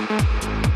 Musik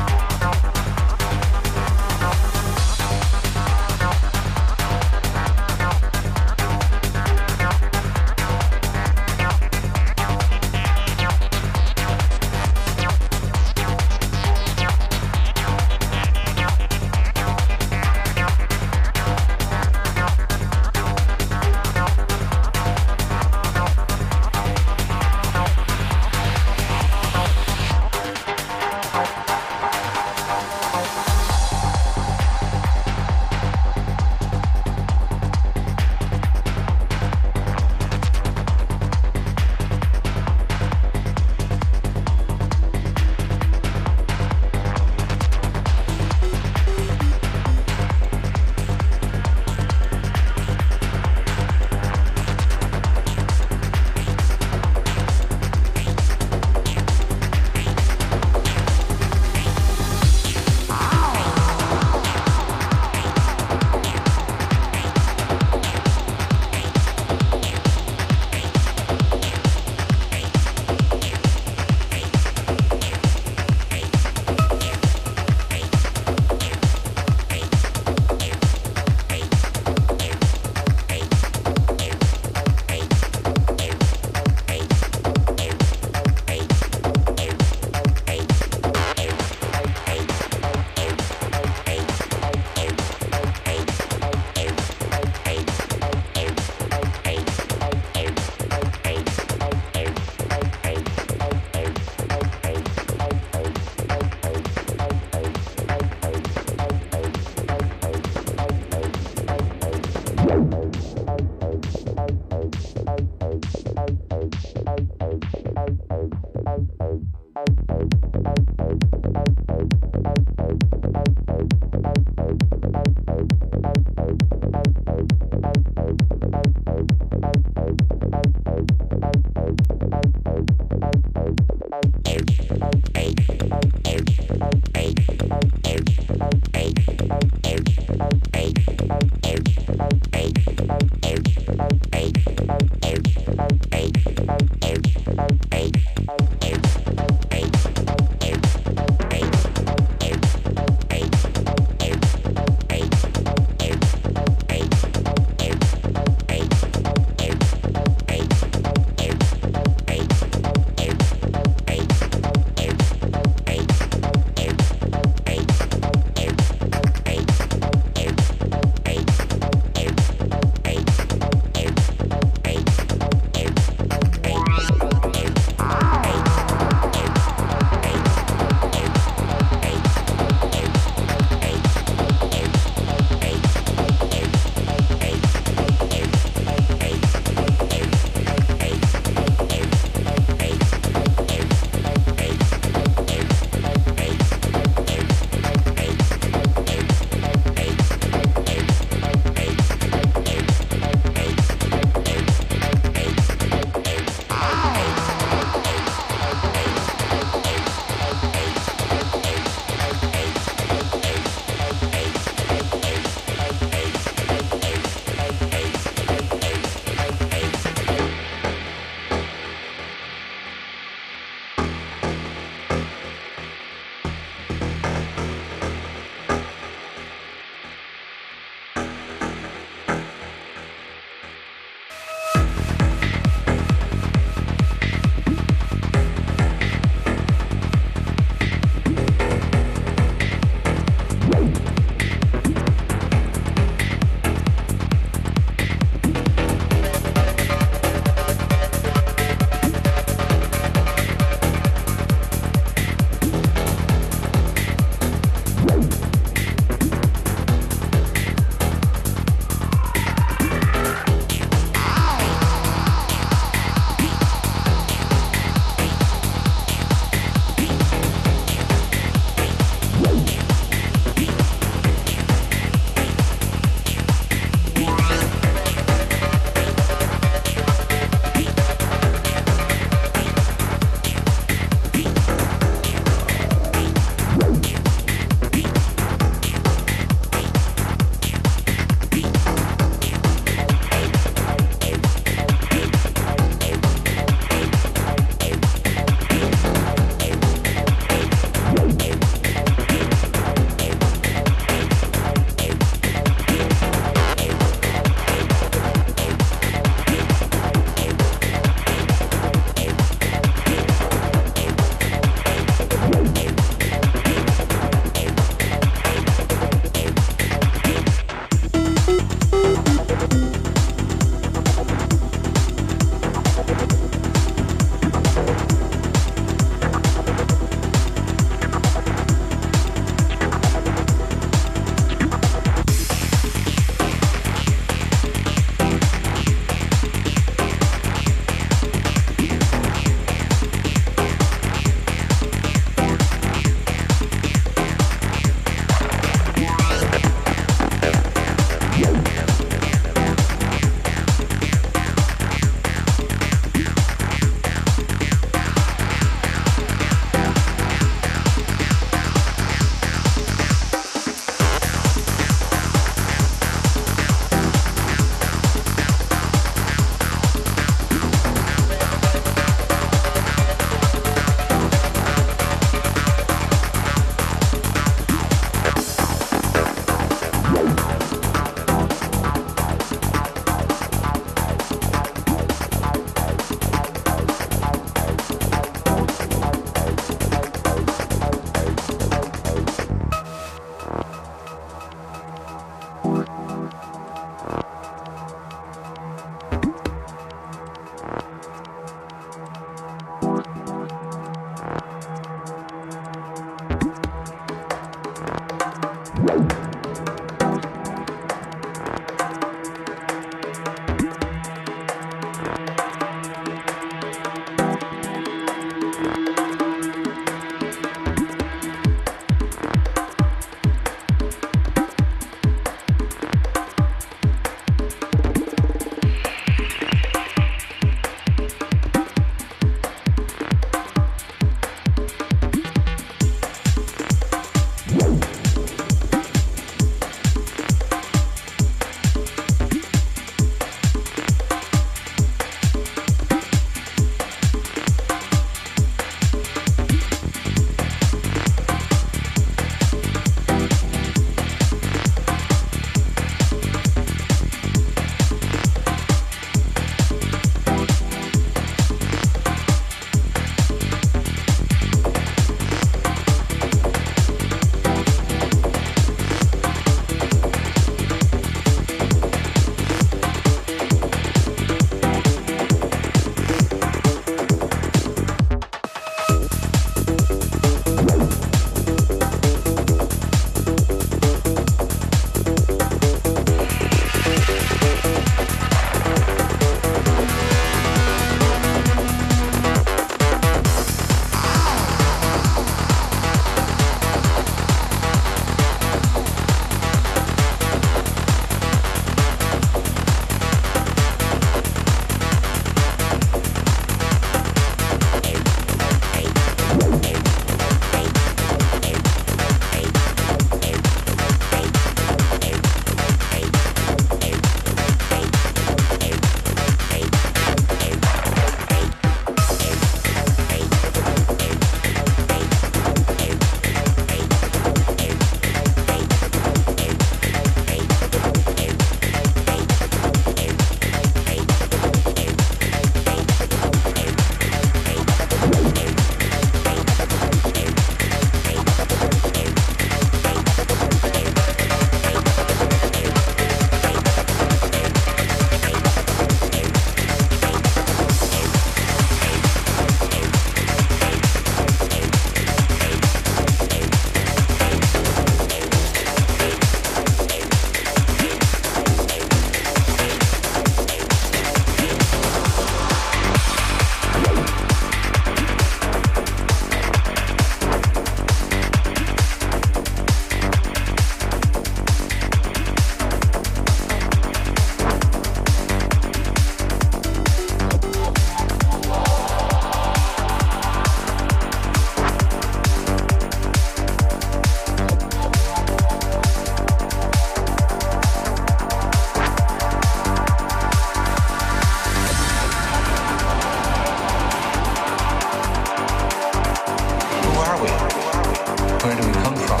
Where do we come from?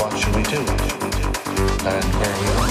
What should we do? And where we are.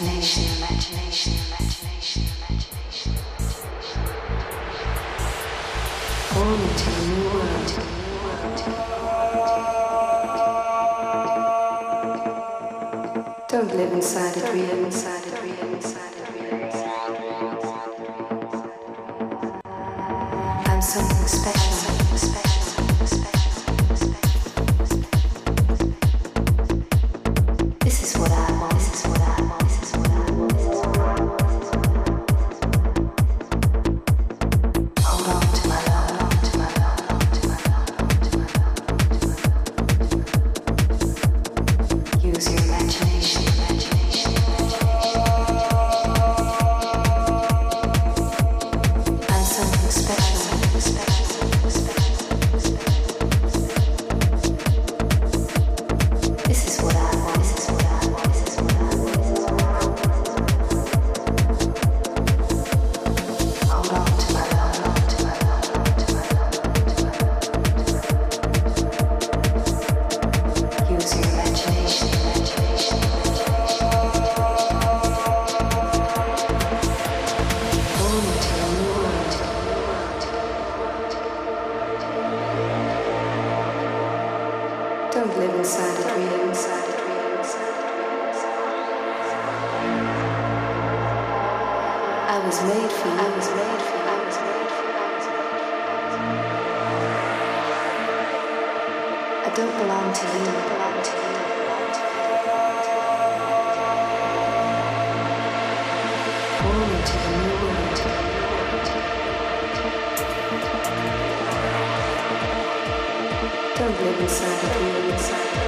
imagination, imagination. was made for you, was made for you, was made for you. I don't belong to you, I belong to you. The new. Don't live inside of you, inside.